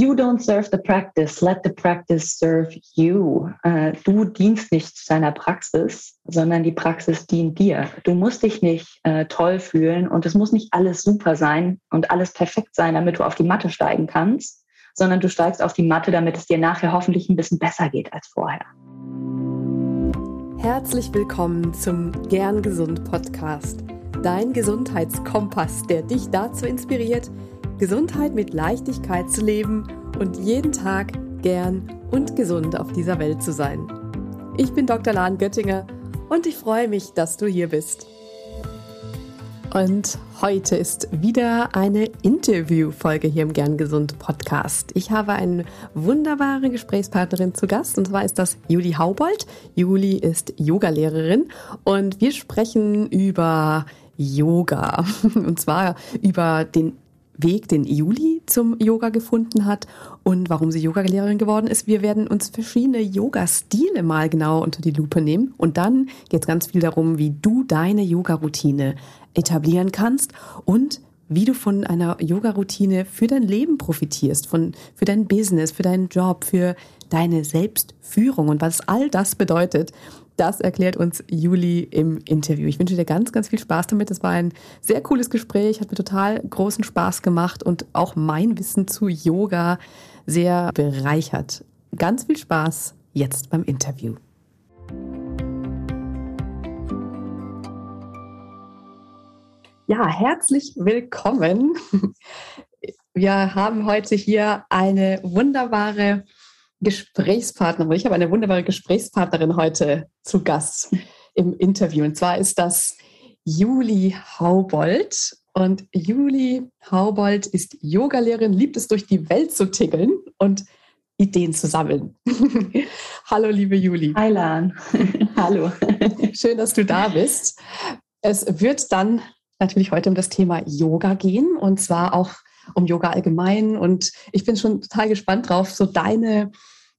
You don't serve the practice, let the practice serve you. Äh, du dienst nicht deiner Praxis, sondern die Praxis dient dir. Du musst dich nicht äh, toll fühlen und es muss nicht alles super sein und alles perfekt sein, damit du auf die Matte steigen kannst, sondern du steigst auf die Matte, damit es dir nachher hoffentlich ein bisschen besser geht als vorher. Herzlich willkommen zum Gern Gesund Podcast, dein Gesundheitskompass, der dich dazu inspiriert, Gesundheit mit Leichtigkeit zu leben und jeden Tag gern und gesund auf dieser Welt zu sein. Ich bin Dr. Lahn Göttinger und ich freue mich, dass du hier bist. Und heute ist wieder eine Interviewfolge hier im Gern Gesund Podcast. Ich habe eine wunderbare Gesprächspartnerin zu Gast und zwar ist das Juli Haubold. Juli ist Yogalehrerin und wir sprechen über Yoga und zwar über den Weg, den Juli zum Yoga gefunden hat und warum sie Yoga-Lehrerin geworden ist. Wir werden uns verschiedene Yoga-Stile mal genau unter die Lupe nehmen und dann geht es ganz viel darum, wie du deine Yoga-Routine etablieren kannst und wie du von einer Yoga-Routine für dein Leben profitierst, von, für dein Business, für deinen Job, für deine Selbstführung und was all das bedeutet. Das erklärt uns Juli im Interview. Ich wünsche dir ganz, ganz viel Spaß damit. Es war ein sehr cooles Gespräch, hat mir total großen Spaß gemacht und auch mein Wissen zu Yoga sehr bereichert. Ganz viel Spaß jetzt beim Interview. Ja, herzlich willkommen. Wir haben heute hier eine wunderbare Gesprächspartnerin. Ich habe eine wunderbare Gesprächspartnerin heute zu Gast im Interview. Und zwar ist das Juli Haubold. Und Juli Haubold ist Yogalehrerin, liebt es durch die Welt zu tickeln und Ideen zu sammeln. Hallo, liebe Juli. Hi, Lan. Hallo. Schön, dass du da bist. Es wird dann natürlich heute um das Thema Yoga gehen und zwar auch um Yoga allgemein. Und ich bin schon total gespannt drauf, so deine,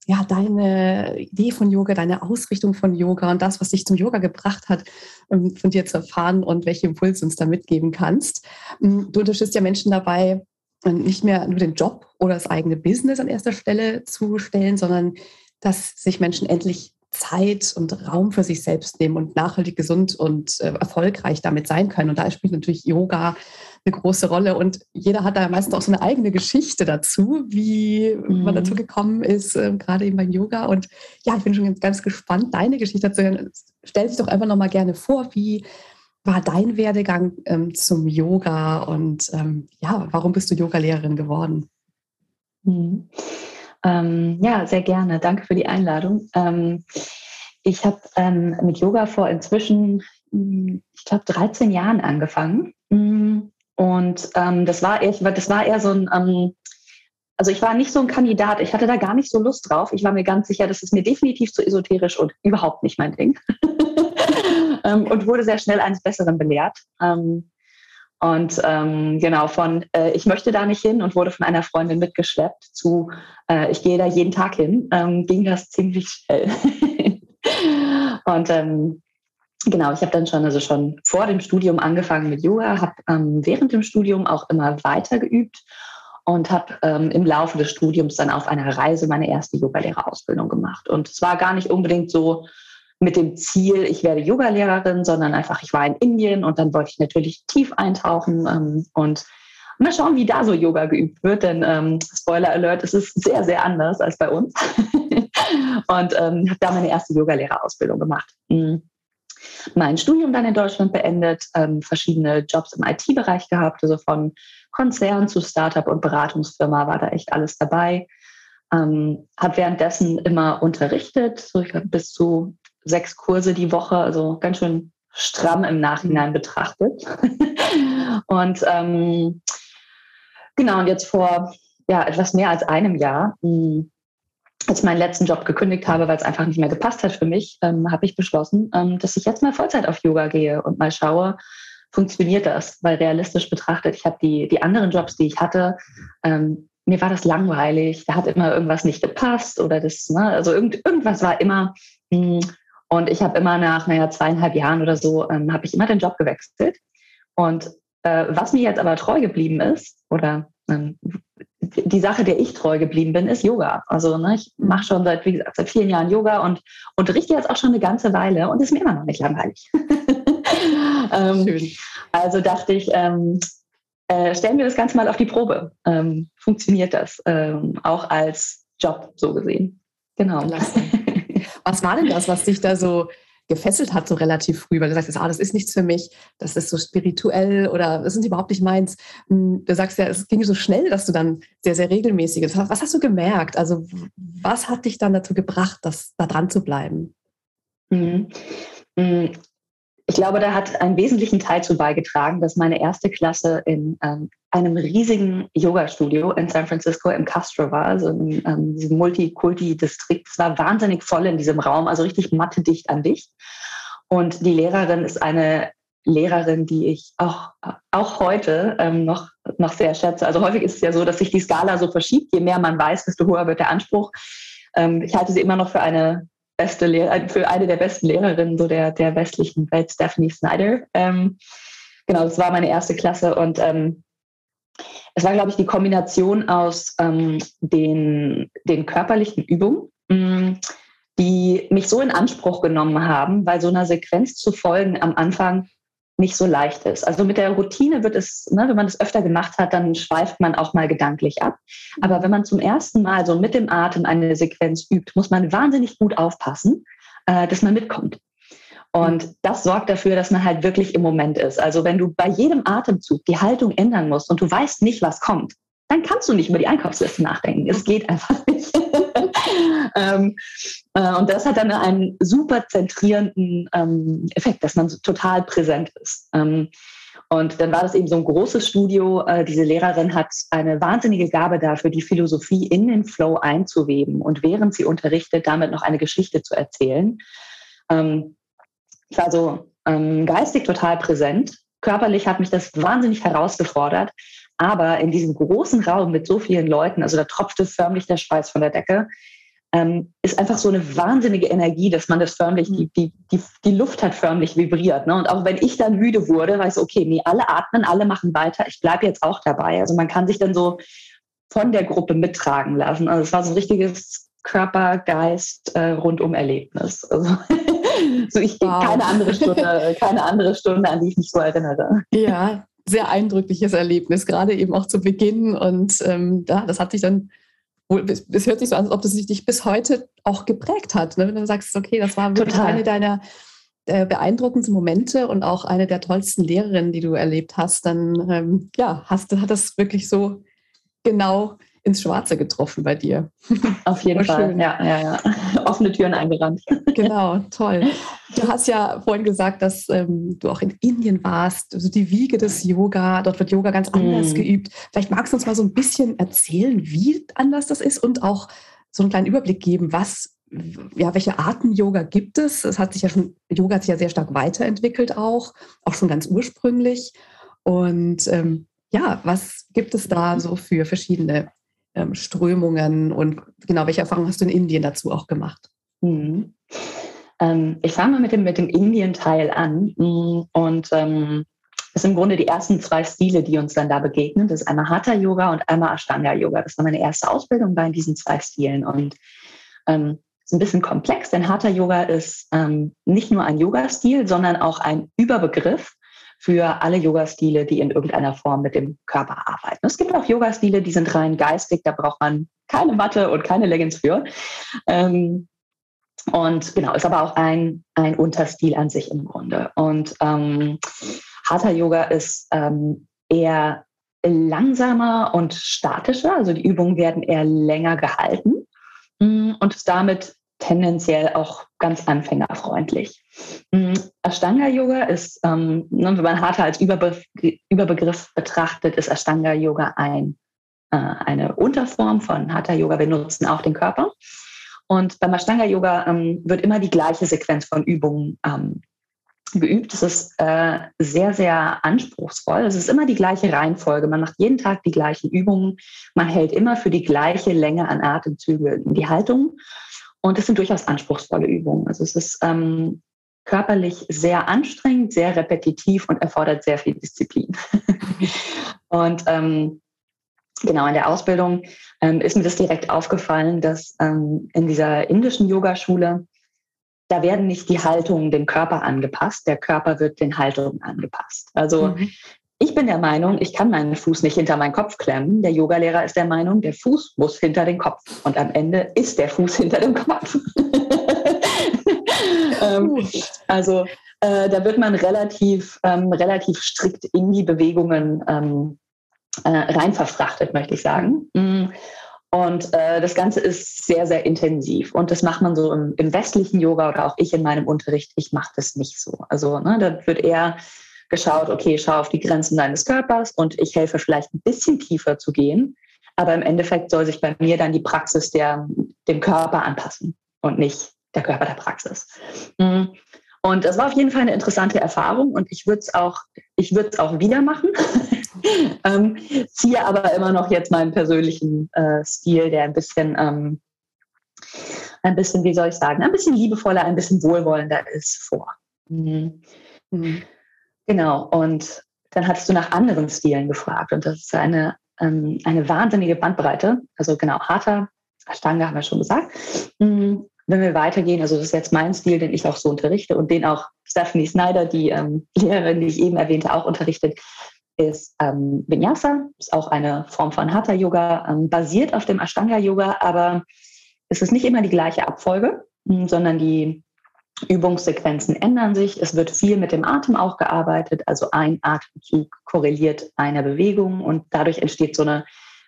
ja, deine Idee von Yoga, deine Ausrichtung von Yoga und das, was dich zum Yoga gebracht hat, ähm, von dir zu erfahren und welche Impulse uns da mitgeben kannst. Ähm, du unterstützt ja Menschen dabei, äh, nicht mehr nur den Job oder das eigene Business an erster Stelle zu stellen, sondern dass sich Menschen endlich Zeit und Raum für sich selbst nehmen und nachhaltig gesund und äh, erfolgreich damit sein können. Und da spielt natürlich Yoga eine große Rolle. Und jeder hat da meistens auch so eine eigene Geschichte dazu, wie mhm. man dazu gekommen ist, äh, gerade eben beim Yoga. Und ja, ich bin schon ganz, ganz gespannt, deine Geschichte zu hören. Stell dich doch einfach nochmal gerne vor, wie war dein Werdegang ähm, zum Yoga und ähm, ja, warum bist du Yogalehrerin geworden? Mhm. Ähm, ja, sehr gerne. Danke für die Einladung. Ähm, ich habe ähm, mit Yoga vor inzwischen, hm, ich glaube, 13 Jahren angefangen. Hm, und ähm, das, war eher, das war eher so ein, ähm, also ich war nicht so ein Kandidat, ich hatte da gar nicht so Lust drauf. Ich war mir ganz sicher, das ist mir definitiv zu esoterisch und überhaupt nicht mein Ding. Ähm, und wurde sehr schnell eines Besseren belehrt. Und ähm, genau, von äh, ich möchte da nicht hin und wurde von einer Freundin mitgeschleppt zu äh, ich gehe da jeden Tag hin, ähm, ging das ziemlich schnell. und ähm, genau, ich habe dann schon, also schon vor dem Studium angefangen mit Yoga, habe ähm, während dem Studium auch immer weiter geübt und habe ähm, im Laufe des Studiums dann auf einer Reise meine erste Yogalehrerausbildung gemacht. Und es war gar nicht unbedingt so, mit dem Ziel, ich werde Yoga-Lehrerin, sondern einfach, ich war in Indien und dann wollte ich natürlich tief eintauchen ähm, und mal schauen, wie da so Yoga geübt wird, denn ähm, Spoiler Alert, es ist sehr, sehr anders als bei uns. und ähm, habe da meine erste Yogalehrerausbildung gemacht. Mhm. Mein Studium dann in Deutschland beendet, ähm, verschiedene Jobs im IT-Bereich gehabt, also von Konzern zu Startup und Beratungsfirma war da echt alles dabei. Ähm, habe währenddessen immer unterrichtet, so ich glaube bis zu sechs Kurse die Woche, also ganz schön stramm im Nachhinein betrachtet. und ähm, genau, und jetzt vor ja, etwas mehr als einem Jahr, mh, hm, als ich meinen letzten Job gekündigt habe, weil es einfach nicht mehr gepasst hat für mich, ähm, habe ich beschlossen, ähm, dass ich jetzt mal Vollzeit auf Yoga gehe und mal schaue, funktioniert das? Weil realistisch betrachtet, ich habe die, die anderen Jobs, die ich hatte, ähm, mir war das langweilig, da hat immer irgendwas nicht gepasst oder das, ne, also irgend, irgendwas war immer, mh, hm, und ich habe immer nach, naja, zweieinhalb Jahren oder so, ähm, habe ich immer den Job gewechselt. Und äh, was mir jetzt aber treu geblieben ist, oder ähm, die Sache, der ich treu geblieben bin, ist Yoga. Also ne, ich mhm. mache schon seit, wie gesagt, seit vielen Jahren Yoga und unterrichte jetzt auch schon eine ganze Weile und ist mir immer noch nicht langweilig. ähm, also dachte ich, ähm, äh, stellen wir das Ganze mal auf die Probe. Ähm, funktioniert das ähm, auch als Job so gesehen? Genau. Was war denn das, was dich da so gefesselt hat, so relativ früh, weil du sagst, ah, das ist nichts für mich, das ist so spirituell oder das ist überhaupt nicht meins. Hm, du sagst ja, es ging so schnell, dass du dann sehr, sehr regelmäßig. Was hast du gemerkt? Also, was hat dich dann dazu gebracht, das, da dran zu bleiben? Mhm. mhm. Ich glaube, da hat einen wesentlichen Teil zu beigetragen, dass meine erste Klasse in ähm, einem riesigen Yoga-Studio in San Francisco im Castro war, also in ähm, Multikulti-Distrikt. Es war wahnsinnig voll in diesem Raum, also richtig mattedicht an dicht. Und die Lehrerin ist eine Lehrerin, die ich auch, auch heute ähm, noch, noch sehr schätze. Also häufig ist es ja so, dass sich die Skala so verschiebt. Je mehr man weiß, desto höher wird der Anspruch. Ähm, ich halte sie immer noch für eine beste Lehrer, für eine der besten Lehrerinnen so der, der westlichen Welt, Stephanie Snyder. Ähm, genau, das war meine erste Klasse und ähm, es war, glaube ich, die Kombination aus ähm, den, den körperlichen Übungen, mm, die mich so in Anspruch genommen haben, weil so einer Sequenz zu folgen am Anfang nicht so leicht ist. Also mit der Routine wird es, ne, wenn man das öfter gemacht hat, dann schweift man auch mal gedanklich ab. Aber wenn man zum ersten Mal so mit dem Atem eine Sequenz übt, muss man wahnsinnig gut aufpassen, äh, dass man mitkommt. Und das sorgt dafür, dass man halt wirklich im Moment ist. Also wenn du bei jedem Atemzug die Haltung ändern musst und du weißt nicht, was kommt, dann kannst du nicht über die Einkaufsliste nachdenken. Es geht einfach nicht. ähm, äh, und das hat dann einen super zentrierenden ähm, Effekt, dass man so total präsent ist. Ähm, und dann war das eben so ein großes Studio. Äh, diese Lehrerin hat eine wahnsinnige Gabe dafür, die Philosophie in den Flow einzuweben und während sie unterrichtet, damit noch eine Geschichte zu erzählen. Ähm, ich war so ähm, geistig total präsent. Körperlich hat mich das wahnsinnig herausgefordert. Aber in diesem großen Raum mit so vielen Leuten, also da tropfte förmlich der Schweiß von der Decke, ähm, ist einfach so eine wahnsinnige Energie, dass man das förmlich, mhm. die, die, die, die Luft hat förmlich vibriert. Ne? Und auch wenn ich dann müde wurde, weiß ich, okay, nee, alle atmen, alle machen weiter, ich bleibe jetzt auch dabei. Also man kann sich dann so von der Gruppe mittragen lassen. Also es war so ein richtiges Körper, Geist, äh. Also so ich wow. keine andere Stunde, keine andere Stunde, an die ich mich so erinnere. Ja, sehr eindrückliches Erlebnis, gerade eben auch zu Beginn. Und ähm, ja, das hat sich dann, es hört sich so an, als ob das dich bis heute auch geprägt hat. Ne? Wenn du sagst, okay, das war wirklich Total. eine deiner äh, beeindruckendsten Momente und auch eine der tollsten Lehrerinnen, die du erlebt hast, dann ähm, ja, hast, hat das wirklich so genau ins Schwarze getroffen bei dir. Auf jeden Fall, schön. ja, ja, ja. Offene Türen eingerannt. Genau, toll. Du hast ja vorhin gesagt, dass ähm, du auch in Indien warst, also die Wiege des Yoga. Dort wird Yoga ganz anders mm. geübt. Vielleicht magst du uns mal so ein bisschen erzählen, wie anders das ist und auch so einen kleinen Überblick geben, was ja, welche Arten Yoga gibt es? Es hat sich ja schon, Yoga hat sich ja sehr stark weiterentwickelt auch, auch schon ganz ursprünglich. Und ähm, ja, was gibt es da so für verschiedene ähm, Strömungen und genau, welche Erfahrungen hast du in Indien dazu auch gemacht? Mhm. Ähm, ich fange mal mit dem, mit dem Indien-Teil an mm, und ähm, das sind im Grunde die ersten zwei Stile, die uns dann da begegnen. Das ist einmal Hatha Yoga und einmal Ashtanga Yoga. Das war meine erste Ausbildung bei diesen zwei Stilen und ähm, ist ein bisschen komplex, denn Hatha Yoga ist ähm, nicht nur ein Yoga-Stil, sondern auch ein Überbegriff für alle Yoga-Stile, die in irgendeiner Form mit dem Körper arbeiten. Es gibt auch Yoga-Stile, die sind rein geistig, da braucht man keine Matte und keine Leggings für. Ähm, und genau, ist aber auch ein, ein Unterstil an sich im Grunde. Und ähm, Hatha Yoga ist ähm, eher langsamer und statischer, also die Übungen werden eher länger gehalten mm, und ist damit tendenziell auch ganz anfängerfreundlich. Mm, Ashtanga Yoga ist, ähm, ne, wenn man Hatha als Überbe Überbegriff betrachtet, ist Ashtanga Yoga ein, äh, eine Unterform von Hatha Yoga. Wir nutzen auch den Körper. Und beim Ashtanga Yoga ähm, wird immer die gleiche Sequenz von Übungen ähm, geübt. Es ist äh, sehr, sehr anspruchsvoll. Es ist immer die gleiche Reihenfolge. Man macht jeden Tag die gleichen Übungen. Man hält immer für die gleiche Länge an Atemzüge die Haltung. Und es sind durchaus anspruchsvolle Übungen. Also es ist ähm, körperlich sehr anstrengend, sehr repetitiv und erfordert sehr viel Disziplin. und ähm, genau, in der Ausbildung ähm, ist mir das direkt aufgefallen, dass ähm, in dieser indischen Yogaschule, da werden nicht die Haltungen dem Körper angepasst, der Körper wird den Haltungen angepasst. Also mhm. Ich bin der Meinung, ich kann meinen Fuß nicht hinter meinen Kopf klemmen. Der Yogalehrer ist der Meinung, der Fuß muss hinter den Kopf. Und am Ende ist der Fuß hinter dem Kopf. ähm, also äh, da wird man relativ, ähm, relativ strikt in die Bewegungen ähm, äh, rein verfrachtet, möchte ich sagen. Mm. Und äh, das Ganze ist sehr, sehr intensiv. Und das macht man so im, im westlichen Yoga oder auch ich in meinem Unterricht. Ich mache das nicht so. Also ne, da wird eher geschaut, okay, schau auf die Grenzen deines Körpers und ich helfe vielleicht ein bisschen tiefer zu gehen. Aber im Endeffekt soll sich bei mir dann die Praxis der, dem Körper anpassen und nicht der Körper der Praxis. Mhm. Und das war auf jeden Fall eine interessante Erfahrung und ich würde es auch, ich würde es auch wieder machen. ähm, ziehe aber immer noch jetzt meinen persönlichen äh, Stil, der ein bisschen, ähm, ein bisschen, wie soll ich sagen, ein bisschen liebevoller, ein bisschen wohlwollender ist vor. Mhm. Mhm. Genau. Und dann hattest du nach anderen Stilen gefragt und das ist eine, ähm, eine wahnsinnige Bandbreite. Also genau, harter, Ashtanga haben wir schon gesagt. Mhm wenn wir weitergehen, also das ist jetzt mein Stil, den ich auch so unterrichte und den auch Stephanie Snyder, die ähm, Lehrerin, die ich eben erwähnte, auch unterrichtet, ist ähm, Vinyasa, ist auch eine Form von Hatha Yoga, ähm, basiert auf dem Ashtanga Yoga, aber es ist nicht immer die gleiche Abfolge, hm, sondern die Übungssequenzen ändern sich. Es wird viel mit dem Atem auch gearbeitet, also ein Atemzug korreliert einer Bewegung und dadurch entsteht so eine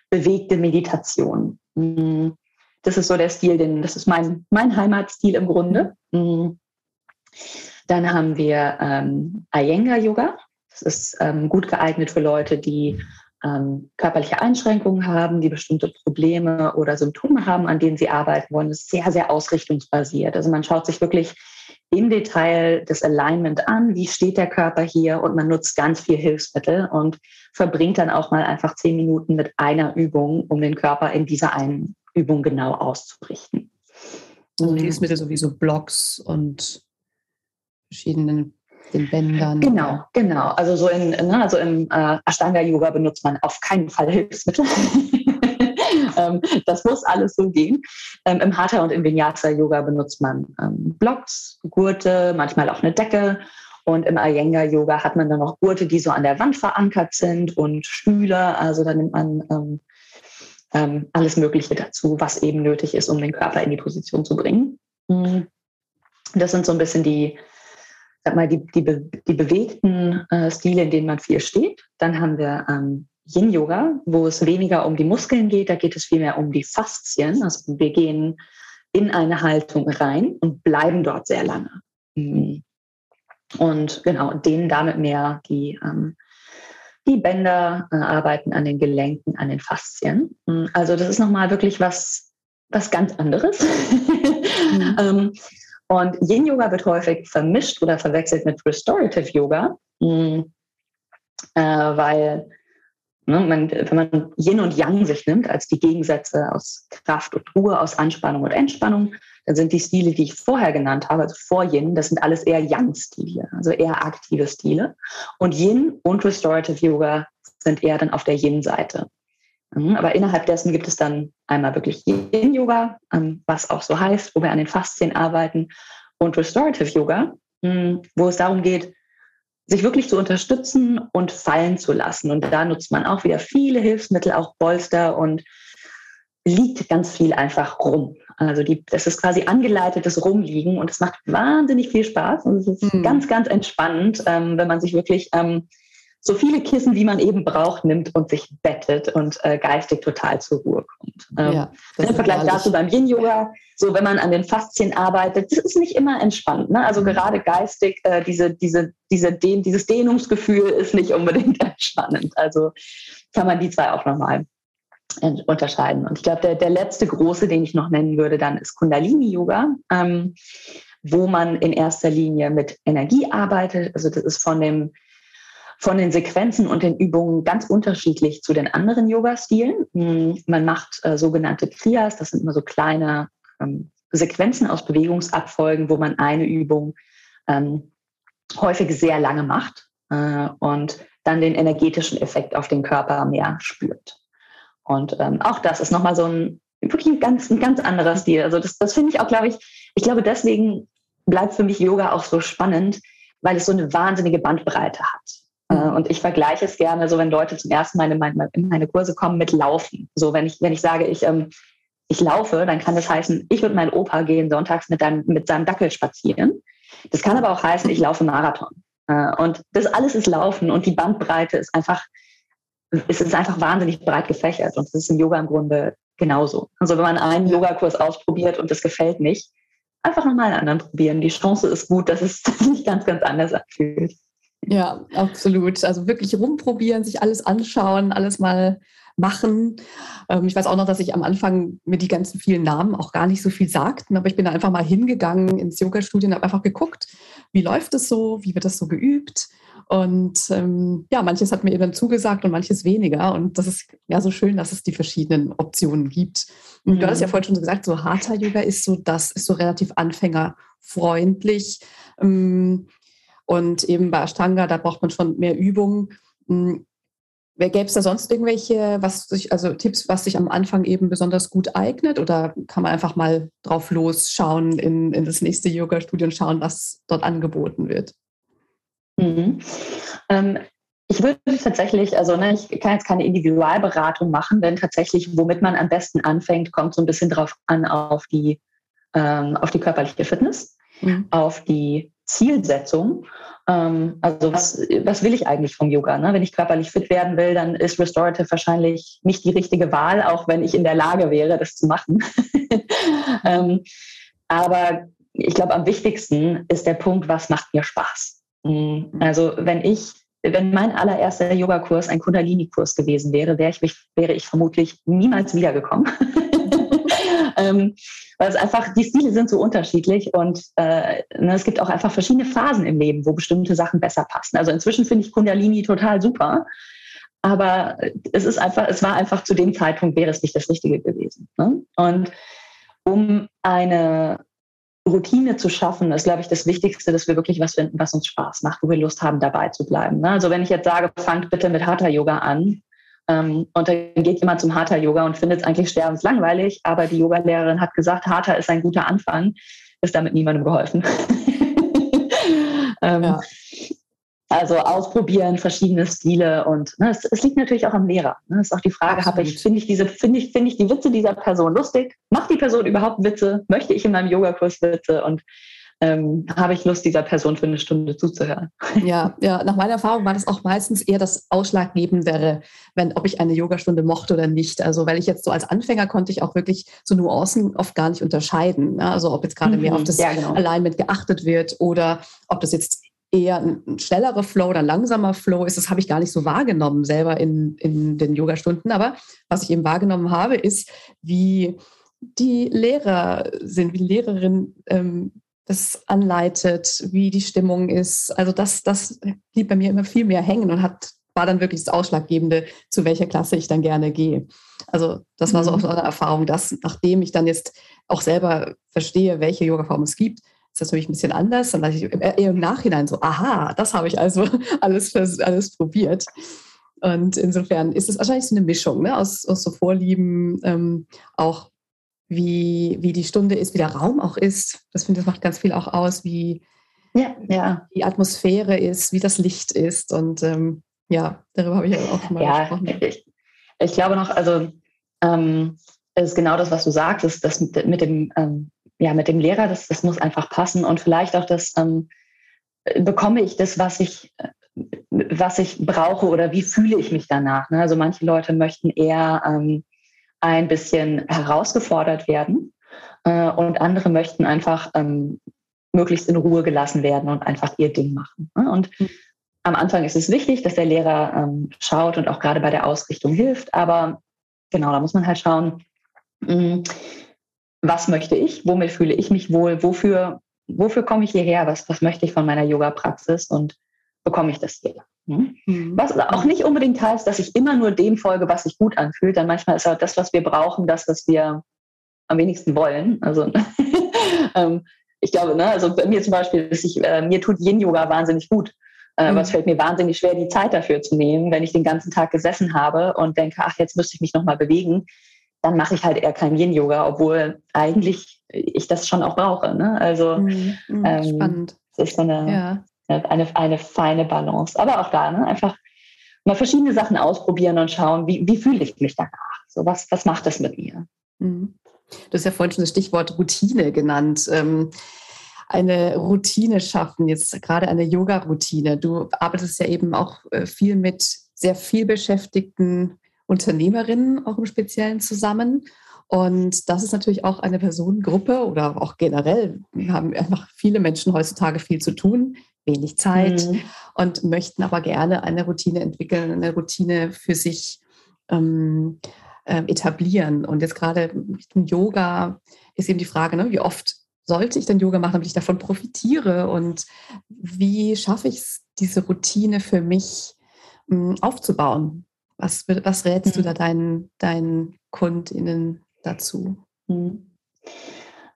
bewegte Meditation. Hm, das ist so der Stil, den, das ist mein, mein Heimatstil im Grunde. Mhm. Dann haben wir ähm, Iyengar Yoga. Das ist ähm, gut geeignet für Leute, die ähm, körperliche Einschränkungen haben, die bestimmte Probleme oder Symptome haben, an denen sie arbeiten wollen. Das ist sehr, sehr ausrichtungsbasiert. Also man schaut sich wirklich im Detail das Alignment an, wie steht der Körper hier und man nutzt ganz viel Hilfsmittel und verbringt dann auch mal einfach zehn Minuten mit einer Übung, um den Körper in dieser einen Übung genau auszurichten. Also Hilfsmittel sowieso Blocks und verschiedenen den Bändern. Genau, genau. Also so in, ne, also im äh, Ashtanga-Yoga benutzt man auf keinen Fall Hilfsmittel. ähm, das muss alles so gehen. Ähm, Im Hatha und im Vinyasa-Yoga benutzt man ähm, Blocks, Gurte, manchmal auch eine Decke. Und im Iyengar-Yoga hat man dann noch Gurte, die so an der Wand verankert sind und Stühle. Also da nimmt man ähm, ähm, alles Mögliche dazu, was eben nötig ist, um den Körper in die Position zu bringen. Mhm. Das sind so ein bisschen die, sag mal, die, die, die bewegten äh, Stile, in denen man viel steht. Dann haben wir ähm, Yin-Yoga, wo es weniger um die Muskeln geht, da geht es vielmehr um die Faszien. Also wir gehen in eine Haltung rein und bleiben dort sehr lange. Mhm. Und genau, dehnen damit mehr die ähm, die Bänder äh, arbeiten an den Gelenken, an den Faszien. Hm, also das ist nochmal wirklich was, was ganz anderes. mhm. ähm, und Yin Yoga wird häufig vermischt oder verwechselt mit Restorative Yoga, mh, äh, weil ne, man, wenn man Yin und Yang sich nimmt als die Gegensätze aus Kraft und Ruhe, aus Anspannung und Entspannung, dann sind die Stile, die ich vorher genannt habe, also vor Yin, das sind alles eher Yang-Stile, also eher aktive Stile. Und Yin und Restorative Yoga sind eher dann auf der Yin-Seite. Mhm, aber innerhalb dessen gibt es dann einmal wirklich Yin-Yoga, ähm, was auch so heißt, wo wir an den Faszien arbeiten, und Restorative Yoga, hm, wo es darum geht, sich wirklich zu unterstützen und fallen zu lassen. Und da nutzt man auch wieder viele Hilfsmittel, auch Bolster und liegt ganz viel einfach rum. Also die, das ist quasi angeleitetes Rumliegen und es macht wahnsinnig viel Spaß und es ist mhm. ganz, ganz entspannend, ähm, wenn man sich wirklich ähm, so viele Kissen, wie man eben braucht, nimmt und sich bettet und äh, geistig total zur Ruhe kommt. Ähm, ja, Im Vergleich dazu beim Yin-Yoga, so wenn man an den Faszien arbeitet, das ist nicht immer entspannt. Ne? Also mhm. gerade geistig, äh, diese, diese, diese Dehn, dieses Dehnungsgefühl ist nicht unbedingt entspannend. Also kann man die zwei auch nochmal unterscheiden. Und ich glaube, der, der letzte große, den ich noch nennen würde, dann ist Kundalini-Yoga, ähm, wo man in erster Linie mit Energie arbeitet. Also das ist von dem von den Sequenzen und den Übungen ganz unterschiedlich zu den anderen Yoga-Stilen. Hm, man macht äh, sogenannte Kriyas, das sind immer so kleine ähm, Sequenzen aus Bewegungsabfolgen, wo man eine Übung ähm, häufig sehr lange macht äh, und dann den energetischen Effekt auf den Körper mehr spürt. Und ähm, auch das ist nochmal so ein wirklich ein ganz, ein ganz anderer Stil. Also das, das finde ich auch, glaube ich, ich glaube, deswegen bleibt für mich Yoga auch so spannend, weil es so eine wahnsinnige Bandbreite hat. Äh. Und ich vergleiche es gerne so, wenn Leute zum ersten Mal in meine, in meine Kurse kommen mit Laufen. So, wenn ich, wenn ich sage, ich, ähm, ich laufe, dann kann das heißen, ich und mein Opa gehen sonntags mit, deinem, mit seinem Dackel spazieren. Das kann aber auch heißen, ich laufe Marathon. Äh, und das alles ist Laufen und die Bandbreite ist einfach, es ist einfach wahnsinnig breit gefächert. Und das ist im Yoga im Grunde genauso. Also wenn man einen Yogakurs ausprobiert und das gefällt nicht, einfach nochmal einen anderen probieren. Die Chance ist gut, dass es sich ganz, ganz anders anfühlt. Ja, absolut. Also wirklich rumprobieren, sich alles anschauen, alles mal machen. Ähm, ich weiß auch noch, dass ich am Anfang mir die ganzen vielen Namen auch gar nicht so viel sagten, aber ich bin da einfach mal hingegangen ins Yoga-Studio und habe einfach geguckt, wie läuft es so, wie wird das so geübt. Und ähm, ja, manches hat mir eben zugesagt und manches weniger. Und das ist ja so schön, dass es die verschiedenen Optionen gibt. Und mhm. du hast ja vorhin schon gesagt, so harter Yoga ist so, das ist so relativ anfängerfreundlich. Ähm, und eben bei Ashtanga, da braucht man schon mehr Übung. Hm, Gäbe es da sonst irgendwelche, was sich, also Tipps, was sich am Anfang eben besonders gut eignet? Oder kann man einfach mal drauf losschauen in, in das nächste Yoga-Studio und schauen, was dort angeboten wird? Mhm. Ähm, ich würde tatsächlich, also ne, ich kann jetzt keine Individualberatung machen, denn tatsächlich, womit man am besten anfängt, kommt so ein bisschen drauf an auf die, ähm, auf die körperliche Fitness, mhm. auf die Zielsetzung. Ähm, also was, was will ich eigentlich vom Yoga? Ne? Wenn ich körperlich fit werden will, dann ist Restorative wahrscheinlich nicht die richtige Wahl, auch wenn ich in der Lage wäre, das zu machen. ähm, aber ich glaube, am wichtigsten ist der Punkt, was macht mir Spaß? Mhm. Also wenn ich, wenn mein allererster Yogakurs ein Kundalini-Kurs gewesen wäre, wäre ich, wäre ich vermutlich niemals wiedergekommen. ähm, weil es einfach, die Stile sind so unterschiedlich und äh, ne, es gibt auch einfach verschiedene Phasen im Leben, wo bestimmte Sachen besser passen. Also inzwischen finde ich Kundalini total super, aber es ist einfach, es war einfach zu dem Zeitpunkt wäre es nicht das Richtige gewesen. Ne? Und um eine Routine zu schaffen, ist, glaube ich, das Wichtigste, dass wir wirklich was finden, was uns Spaß macht, wo wir Lust haben, dabei zu bleiben. Ne? Also wenn ich jetzt sage, fangt bitte mit Hatha Yoga an, und dann geht jemand zum Hatha-Yoga und findet es eigentlich sterbenslangweilig, aber die Yogalehrerin hat gesagt, Hatha ist ein guter Anfang, ist damit niemandem geholfen. ähm, ja. Also ausprobieren, verschiedene Stile und ne, es, es, liegt natürlich auch am Lehrer. Ne? Es ist auch die Frage, habe ich, finde ich diese, finde ich, finde ich die Witze dieser Person lustig? Macht die Person überhaupt Witze? Möchte ich in meinem Yogakurs Witze? Und ähm, habe ich Lust, dieser Person für eine Stunde zuzuhören. Ja, ja, nach meiner Erfahrung war das auch meistens eher das Ausschlaggebendere, wenn, ob ich eine Yogastunde mochte oder nicht. Also, weil ich jetzt so als Anfänger konnte ich auch wirklich so Nuancen oft gar nicht unterscheiden. Ne? Also, ob jetzt gerade mhm, mehr auf das ja, genau. Alignment geachtet wird oder ob das jetzt eher ein schnellerer Flow oder langsamer Flow ist, das habe ich gar nicht so wahrgenommen selber in, in den Yogastunden. Aber was ich eben wahrgenommen habe, ist, wie die Lehrer sind, wie die Lehrerin ähm, das anleitet, wie die Stimmung ist. Also das, das blieb bei mir immer viel mehr hängen und hat, war dann wirklich das Ausschlaggebende, zu welcher Klasse ich dann gerne gehe. Also das war so auch mhm. eine Erfahrung, dass nachdem ich dann jetzt auch selber verstehe, welche Yoga-Form es gibt, ist das natürlich ein bisschen anders. Dann ich eher im Nachhinein so, aha, das habe ich also alles, alles probiert. Und insofern ist es wahrscheinlich so eine Mischung ne, aus, aus so Vorlieben, ähm, auch wie, wie die Stunde ist, wie der Raum auch ist. Das finde ich, das macht ganz viel auch aus, wie ja, ja. die Atmosphäre ist, wie das Licht ist. Und ähm, ja, darüber habe ich auch schon mal ja, gesprochen. Ich, ich glaube noch, also ähm, es ist genau das, was du sagst, ist das mit, mit dem, ähm, ja, mit dem Lehrer, das, das muss einfach passen und vielleicht auch das, ähm, bekomme ich das, was ich, was ich brauche oder wie fühle ich mich danach. Ne? Also manche Leute möchten eher ähm, ein bisschen herausgefordert werden äh, und andere möchten einfach ähm, möglichst in Ruhe gelassen werden und einfach ihr Ding machen. Ne? Und mhm. am Anfang ist es wichtig, dass der Lehrer ähm, schaut und auch gerade bei der Ausrichtung hilft, aber genau, da muss man halt schauen, mh, hm, was möchte ich, womit fühle ich mich wohl, wofür, wofür komme ich hierher, was, was möchte ich von meiner Yoga-Praxis und bekomme ich das hier. Hm? Mhm. Was auch nicht unbedingt heißt, dass ich immer nur dem folge, was sich gut anfühlt, denn manchmal ist auch das, was wir brauchen, das, was wir am wenigsten wollen. Also ähm, ich glaube, ne, also bei mir zum Beispiel, ich, äh, mir tut Yin-Yoga wahnsinnig gut. Äh, mhm. Aber es fällt mir wahnsinnig schwer, die Zeit dafür zu nehmen, wenn ich den ganzen Tag gesessen habe und denke, ach, jetzt müsste ich mich nochmal bewegen. Dann mache ich halt eher kein Yin-Yoga, obwohl eigentlich ich das schon auch brauche. Ne? Also mhm. Mhm. Ähm, spannend. Es ist so eine, ja. Eine, eine feine Balance. Aber auch da, ne? einfach mal verschiedene Sachen ausprobieren und schauen, wie, wie fühle ich mich danach? So, was, was macht das mit mir? Mhm. Du hast ja vorhin schon das Stichwort Routine genannt. Ähm, eine Routine schaffen, jetzt gerade eine Yoga-Routine. Du arbeitest ja eben auch äh, viel mit sehr viel beschäftigten Unternehmerinnen auch im Speziellen zusammen. Und das ist natürlich auch eine Personengruppe oder auch generell haben einfach viele Menschen heutzutage viel zu tun, wenig Zeit mhm. und möchten aber gerne eine Routine entwickeln, eine Routine für sich ähm, äh, etablieren. Und jetzt gerade mit dem Yoga ist eben die Frage, ne, wie oft sollte ich denn Yoga machen, damit ich davon profitiere? Und wie schaffe ich es, diese Routine für mich mh, hm, aufzubauen? Was, was rätst mhm. du da deinen, deinen KundInnen dazu? Mhm.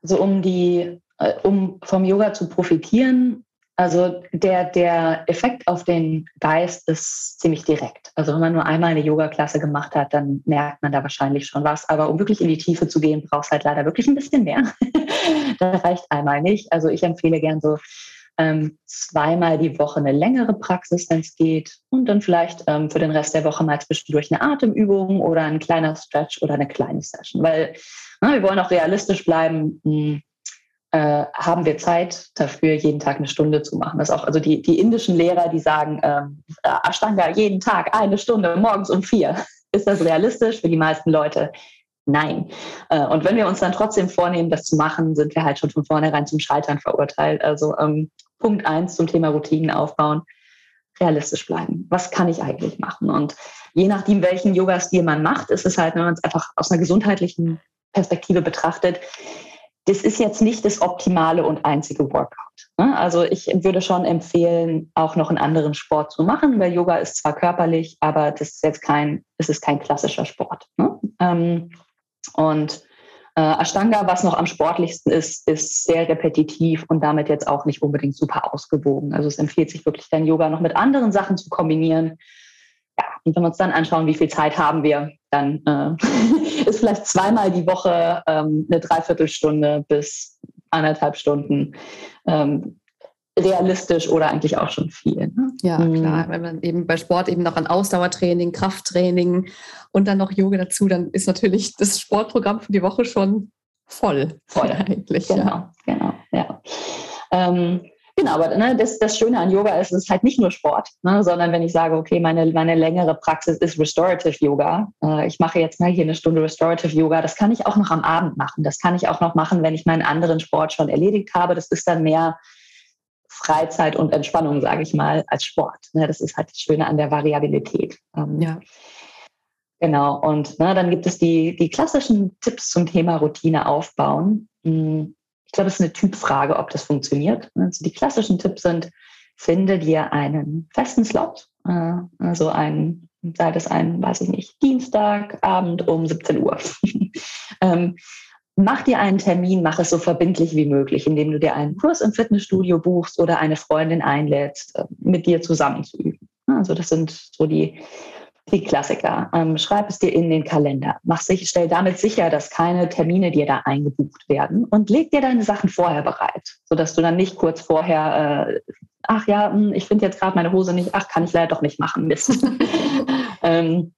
Also um die, äh, um vom Yoga zu profitieren, also der, der Effekt auf den Geist ist ziemlich direkt. Also wenn man nur einmal eine Yoga-Klasse gemacht hat, dann merkt man da wahrscheinlich schon was. Aber um wirklich in die Tiefe zu gehen, braucht es halt leider wirklich ein bisschen mehr. das reicht einmal nicht. Also ich empfehle gern so ähm, zweimal die Woche eine längere Praxis, wenn es geht. Und dann vielleicht ähm, für den Rest der Woche mal zwischendurch eine Atemübung oder ein kleiner Stretch oder eine kleine Session. Weil na, wir wollen auch realistisch bleiben. Mh, hm, äh, haben wir Zeit dafür, jeden Tag eine Stunde zu machen. Das auch, also die, die indischen Lehrer, die sagen, ähm, Ashtanga jeden Tag eine Stunde, morgens um vier. Ist das realistisch für die meisten Leute? Nein. Äh, und wenn wir uns dann trotzdem vornehmen, das zu machen, sind wir halt schon von vornherein zum Scheitern verurteilt. Also ähm, Punkt eins zum Thema Routinen aufbauen, realistisch bleiben. Was kann ich eigentlich machen? Und je nachdem, welchen Yoga-Stil man macht, ist es halt, wenn man es einfach aus einer gesundheitlichen Perspektive betrachtet, das ist jetzt nicht das optimale und einzige Workout. Ne? Also ich würde schon empfehlen, auch noch einen anderen Sport zu machen, weil Yoga ist zwar körperlich, aber das ist jetzt kein, es ist kein klassischer Sport. Ne? Ähm, und äh, Ashtanga, was noch am sportlichsten ist, ist sehr repetitiv und damit jetzt auch nicht unbedingt super ausgewogen. Also es empfiehlt sich wirklich, dein Yoga noch mit anderen Sachen zu kombinieren. Ja, und wenn wir uns dann anschauen, wie viel Zeit haben wir, dann äh, ist vielleicht zweimal die Woche ähm, eine Dreiviertelstunde bis anderthalb Stunden ähm, realistisch oder eigentlich auch schon viel. Ne? Ja, mhm. klar. Wenn man eben bei Sport eben noch an Ausdauertraining, Krafttraining und dann noch Yoga dazu, dann ist natürlich das Sportprogramm für die Woche schon voll. Voll eigentlich. Genau, ja. genau, ja. Ähm, Genau, aber ne, das, das Schöne an Yoga ist, es ist halt nicht nur Sport, ne, sondern wenn ich sage, okay, meine, meine längere Praxis ist Restorative Yoga. Äh, ich mache jetzt mal hier eine Stunde Restorative Yoga. Das kann ich auch noch am Abend machen. Das kann ich auch noch machen, wenn ich meinen anderen Sport schon erledigt habe. Das ist dann mehr Freizeit und Entspannung, sage ich mal, als Sport. Ne, das ist halt das Schöne an der Variabilität. Ähm, ja. Genau, und ne, dann gibt es die, die klassischen Tipps zum Thema Routine aufbauen. Hm, glaube, es ist eine Typfrage, ob das funktioniert. Also die klassischen Tipps sind, finde dir einen festen Slot, äh, also ein, sei das ein, weiß ich nicht, Dienstagabend um 17 Uhr. ähm, mach dir einen Termin, mach es so verbindlich wie möglich, indem du dir einen Kurs im Fitnessstudio buchst oder eine Freundin einlädst, äh, mit dir zusammen zu üben. Also das sind so die die Klassiker. Ähm, schreib es dir in den Kalender. Mach sich, stell damit sicher, dass keine Termine dir da eingebucht werden und leg dir deine Sachen vorher bereit, sodass du dann nicht kurz vorher, äh, ach ja, hm, ich finde jetzt gerade meine Hose nicht, ach, kann ich leider doch nicht machen, Mist. ähm,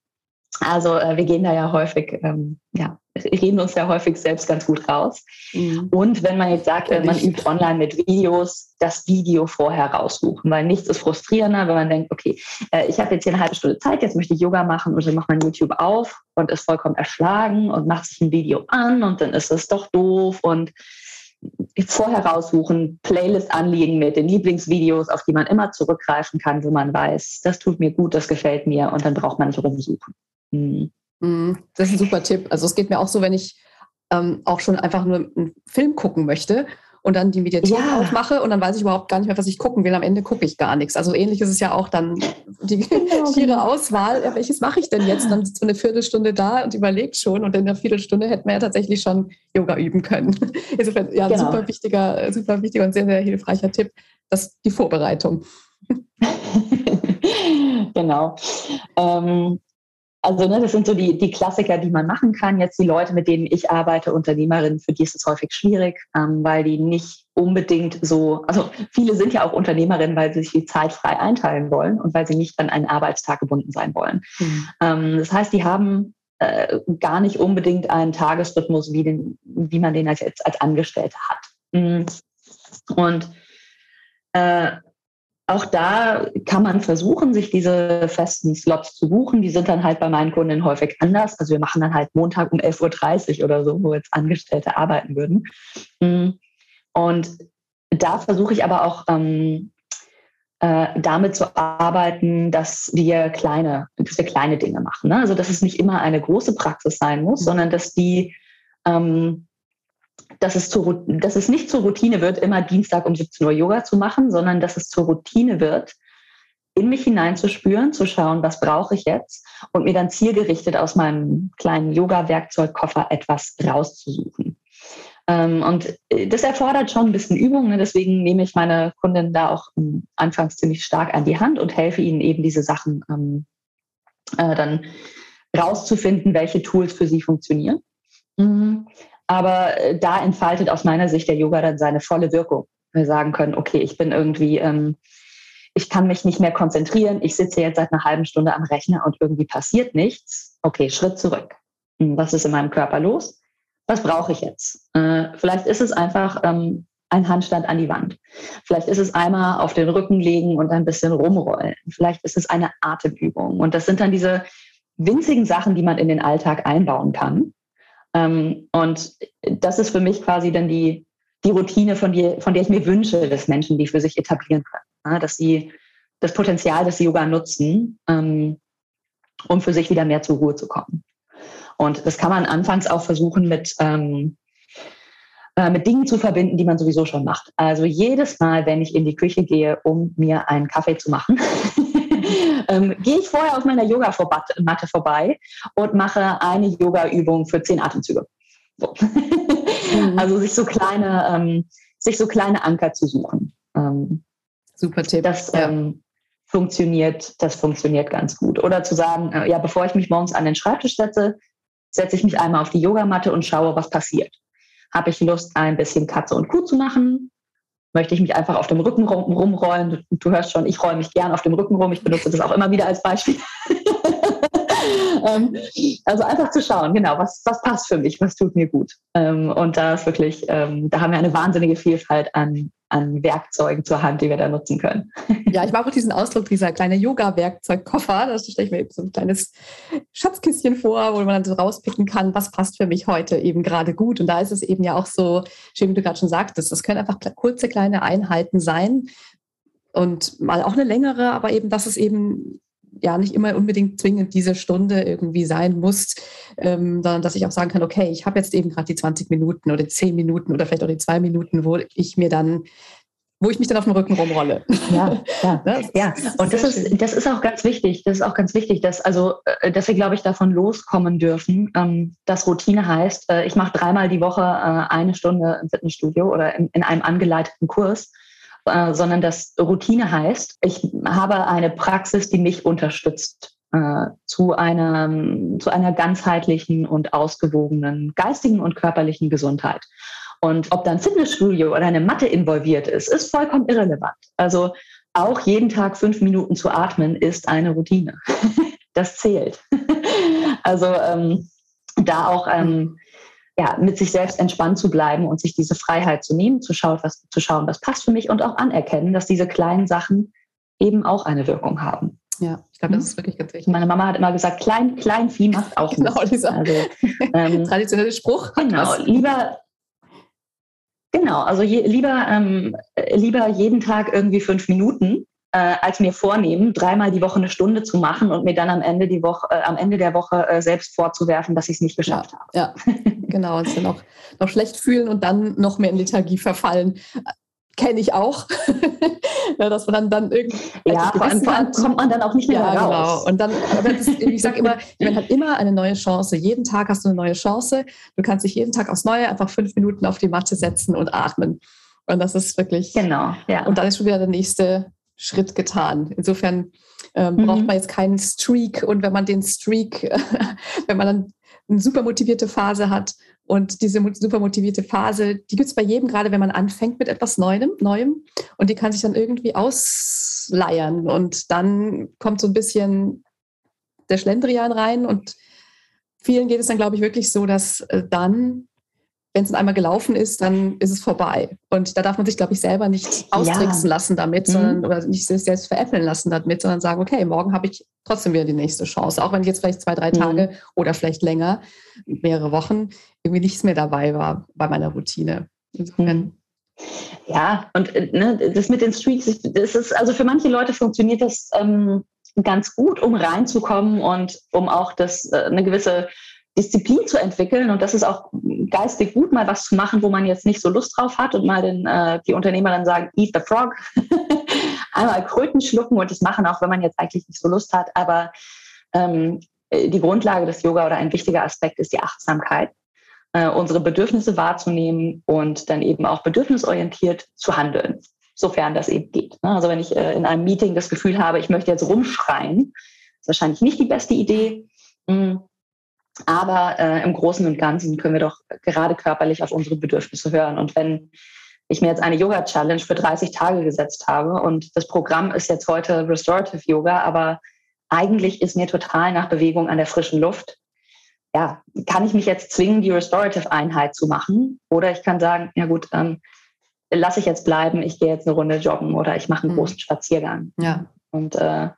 also äh, wir gehen da ja häufig, ähm, ja, reden uns ja häufig selbst ganz gut raus. Mhm. Und wenn man jetzt sagt, man übt online mit Videos, das Video vorher raussuchen, weil nichts ist frustrierender, wenn man denkt, okay, äh, ich habe jetzt hier eine halbe Stunde Zeit, jetzt möchte ich Yoga machen und dann macht man YouTube auf und ist vollkommen erschlagen und macht sich ein Video an und dann ist es doch doof und vorher raussuchen, Playlist anlegen mit den Lieblingsvideos, auf die man immer zurückgreifen kann, wo man weiß, das tut mir gut, das gefällt mir und dann braucht man nicht rumsuchen. Mhm. Mhm. Das ist ein super Tipp. Also es geht mir auch so, wenn ich ähm, auch schon einfach nur einen Film gucken möchte und dann die Mediathek ja. aufmache und dann weiß ich überhaupt gar nicht mehr, was ich gucken will. Am Ende gucke ich gar nichts. Also ähnlich ist es ja auch dann die genau. tiere Auswahl. welches mache ich denn jetzt? Und dann sitzt man eine Viertelstunde da und überlegt schon und in einer Viertelstunde hätten wir ja tatsächlich schon Yoga üben können. Insofern, ja, genau. super wichtiger, super wichtiger und sehr, sehr hilfreicher Tipp, dass die Vorbereitung. genau. Ähm, also ne, das sind so die, die Klassiker, die man machen kann. Jetzt die Leute, mit denen ich arbeite, Unternehmerinnen, für die ist es häufig schwierig, ähm, weil die nicht unbedingt so, also viele sind ja auch Unternehmerinnen, weil sie sich die Zeit frei einteilen wollen und weil sie nicht an einen Arbeitstag gebunden sein wollen. Mhm. Ähm, das heißt, die haben äh, gar nicht unbedingt einen Tagesrhythmus, wie, den, wie man den als, als Angestellte hat. Mhm. Und äh, auch da kann man versuchen, sich diese festen Slots zu buchen. Die sind dann halt bei meinen Kunden häufig anders. Also wir machen dann halt Montag um 11.30 Uhr oder so, wo jetzt Angestellte arbeiten würden. Mm. Und da versuche ich aber auch ähm, äh, damit zu arbeiten, dass wir kleine, dass wir kleine Dinge machen. Ne? Also dass es nicht immer eine große Praxis sein muss, sondern dass die ähm, dass es, zu, dass es nicht zur Routine wird, immer Dienstag um 17 Uhr Yoga zu machen, sondern dass es zur Routine wird, in mich hineinzuspüren, zu schauen, was brauche ich jetzt und mir dann zielgerichtet aus meinem kleinen Yoga-Werkzeugkoffer etwas rauszusuchen. Ähm, und äh, das erfordert schon ein bisschen Übung. Ne? Deswegen nehme ich meine Kunden da auch ähm, anfangs ziemlich stark an die Hand und helfe ihnen eben diese Sachen ähm, äh, dann rauszufinden, welche Tools für sie funktionieren. Aber äh, da entfaltet aus meiner Sicht der Yoga dann seine volle Wirkung. Wir sagen können, okay, ich bin irgendwie, ähm, ich kann mich nicht mehr konzentrieren, ich sitze jetzt seit einer halben Stunde am Rechner und irgendwie passiert nichts. Okay, Schritt zurück. Hm, was ist in meinem Körper los? Was brauche ich jetzt? Äh, vielleicht ist es einfach ähm, ein Handstand an die Wand. Vielleicht ist es einmal auf den Rücken legen und ein bisschen rumrollen. Vielleicht ist es eine Atemübung. Und das sind dann diese winzigen Sachen, die man in den Alltag einbauen kann ähm, und das ist für mich quasi dann die, die Routine, von, die, von der ich mir wünsche, dass Menschen die für sich etablieren können. Ja, dass sie das Potenzial des Yoga nutzen, ähm, um für sich wieder mehr zur Ruhe zu kommen. Und das kann man anfangs auch versuchen mit, ähm, äh, mit Dingen zu verbinden, die man sowieso schon macht. Also jedes Mal, wenn ich in die Küche gehe, um mir einen Kaffee zu machen, ähm, gehe ich vorher auf meiner Yoga-Matte vorbei und mache eine Yoga-Übung für zehn Atemzüge. So. Mhm. Also sich so kleine, ähm, sich so kleine Anker zu suchen. Ähm, Super Tipp. Das ja. ähm, funktioniert, das funktioniert ganz gut. Oder zu sagen, äh, ja, bevor ich mich morgens an den Schreibtisch setze, setze ich mich einmal auf die Yogamatte und schaue, was passiert. Habe ich Lust, ein bisschen Katze und Kuh zu machen? Möchte ich mich einfach auf dem Rücken rum, rumrollen. Du, du, hörst schon, ich rolle mich gern auf dem Rücken rum. Ich benutze das auch immer wieder als Beispiel. ähm, also einfach zu schauen, genau, was, was passt für mich, was tut mir gut. Ähm, und da ist wirklich, ähm, da haben wir eine wahnsinnige Vielfalt an, an Werkzeugen zur Hand, die wir da nutzen können. Ja, ich mag auch diesen Ausdruck, dieser kleine Yoga-Werkzeugkoffer. Da stelle ich mir eben so ein kleines Schatzkistchen vor, wo man dann so rauspicken kann, was passt für mich heute eben gerade gut. Und da ist es eben ja auch so, schön, wie du gerade schon sagtest, das können einfach kurze kleine Einheiten sein, und mal auch eine längere, aber eben, dass es eben ja nicht immer unbedingt zwingend diese Stunde irgendwie sein muss, ähm, sondern dass ich auch sagen kann, okay, ich habe jetzt eben gerade die 20 Minuten oder 10 Minuten oder vielleicht auch die zwei Minuten, wo ich mir dann wo ich mich dann auf dem Rücken rumrolle. Ja, ja, ja. Und das ist, das ist auch ganz wichtig. Das ist auch ganz wichtig, dass, also, äh, dass wir, glaube ich, davon loskommen dürfen, ähm, dass Routine heißt, äh, ich mache dreimal die Woche äh, eine Stunde im Fitnessstudio oder in, in einem angeleiteten Kurs äh, sondern dass Routine heißt, ich habe eine Praxis, die mich unterstützt äh, zu, einer, zu einer ganzheitlichen und ausgewogenen geistigen und körperlichen Gesundheit. Und ob dann Fitnessstudio oder eine Matte involviert ist, ist vollkommen irrelevant. Also auch jeden Tag fünf Minuten zu atmen ist eine Routine. das zählt. also ähm, da auch ähm, ja, mit sich selbst entspannt zu bleiben und sich diese Freiheit zu nehmen, zu schauen, was, zu schauen, was passt für mich und auch anerkennen, dass diese kleinen Sachen eben auch eine Wirkung haben. Ja, ich glaube, das ist wirklich ganz wichtig. Meine Mama hat immer gesagt, klein, klein Vieh macht auch Genau, Mist. dieser also, ähm, traditionelle Spruch. Genau, lieber, genau, also je, lieber, ähm, lieber jeden Tag irgendwie fünf Minuten, äh, als mir vornehmen, dreimal die Woche eine Stunde zu machen und mir dann am Ende, die Woche, äh, am Ende der Woche äh, selbst vorzuwerfen, dass ich es nicht geschafft ja, habe. Ja, genau. Und dann noch, noch schlecht fühlen und dann noch mehr in Lethargie verfallen. Kenne ich auch. ja, dass man dann, dann irgendwie. Ja, vor allem, allem, kommt man dann auch nicht mehr ja, raus. Genau. Und dann, das, ich sage immer, man hat immer eine neue Chance. Jeden Tag hast du eine neue Chance. Du kannst dich jeden Tag aufs Neue einfach fünf Minuten auf die Matte setzen und atmen. Und das ist wirklich. Genau, ja. Und dann ist schon wieder der nächste Schritt getan. Insofern ähm, mhm. braucht man jetzt keinen Streak und wenn man den Streak, wenn man dann eine super motivierte Phase hat. Und diese super motivierte Phase, die gibt es bei jedem, gerade wenn man anfängt mit etwas Neuem, Neuem. Und die kann sich dann irgendwie ausleiern. Und dann kommt so ein bisschen der Schlendrian rein. Und vielen geht es dann, glaube ich, wirklich so, dass äh, dann wenn es einmal gelaufen ist, dann ist es vorbei. Und da darf man sich, glaube ich, selber nicht austricksen ja. lassen damit, mhm. sondern oder nicht sich selbst veräppeln lassen damit, sondern sagen, okay, morgen habe ich trotzdem wieder die nächste Chance. Auch wenn ich jetzt vielleicht zwei, drei mhm. Tage oder vielleicht länger, mehrere Wochen, irgendwie nichts mehr dabei war bei meiner Routine. Insofern. Mhm. Ja, und äh, ne, das mit den Streaks, das ist, also für manche Leute funktioniert das ähm, ganz gut, um reinzukommen und um auch das, äh, eine gewisse Disziplin zu entwickeln. Und das ist auch geistig gut, mal was zu machen, wo man jetzt nicht so Lust drauf hat und mal den, äh, die Unternehmer dann sagen, eat the frog. Einmal Kröten schlucken und das machen, auch wenn man jetzt eigentlich nicht so Lust hat. Aber ähm, die Grundlage des Yoga oder ein wichtiger Aspekt ist die Achtsamkeit, äh, unsere Bedürfnisse wahrzunehmen und dann eben auch bedürfnisorientiert zu handeln, sofern das eben geht. Ne? Also wenn ich äh, in einem Meeting das Gefühl habe, ich möchte jetzt rumschreien, ist wahrscheinlich nicht die beste Idee. Hm, aber äh, im Großen und Ganzen können wir doch gerade körperlich auf unsere Bedürfnisse hören. Und wenn ich mir jetzt eine Yoga-Challenge für 30 Tage gesetzt habe und das Programm ist jetzt heute Restorative Yoga, aber eigentlich ist mir total nach Bewegung an der frischen Luft. Ja, kann ich mich jetzt zwingen, die Restorative-Einheit zu machen? Oder ich kann sagen, ja gut, ähm, lasse ich jetzt bleiben, ich gehe jetzt eine Runde joggen oder ich mache einen mhm. großen Spaziergang. Ja. Und äh,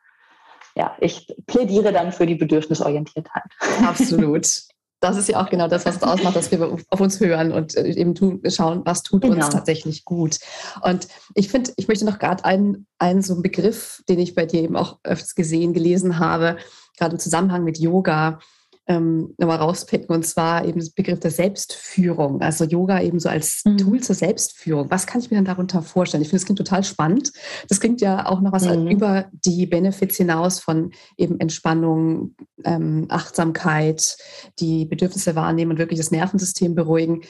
ja, ich plädiere dann für die Bedürfnisorientiertheit. Absolut. Das ist ja auch genau das, was es ausmacht, dass wir auf uns hören und äh, eben tun, schauen, was tut genau. uns tatsächlich gut. Und ich finde, ich möchte noch gerade einen, einen so einen Begriff, den ich bei dir eben auch öfters gesehen, gelesen habe, gerade im Zusammenhang mit Yoga, ähm, nochmal rauspicken, und zwar eben das Begriff der Selbstführung. Also Yoga eben so als mhm. Tool zur Selbstführung. Was kann ich mir denn darunter vorstellen? Ich finde, das klingt total spannend. Das klingt ja auch noch was mhm. über die Benefits hinaus von eben Entspannung, ähm, Achtsamkeit, die Bedürfnisse wahrnehmen und wirklich das Nervensystem beruhigen.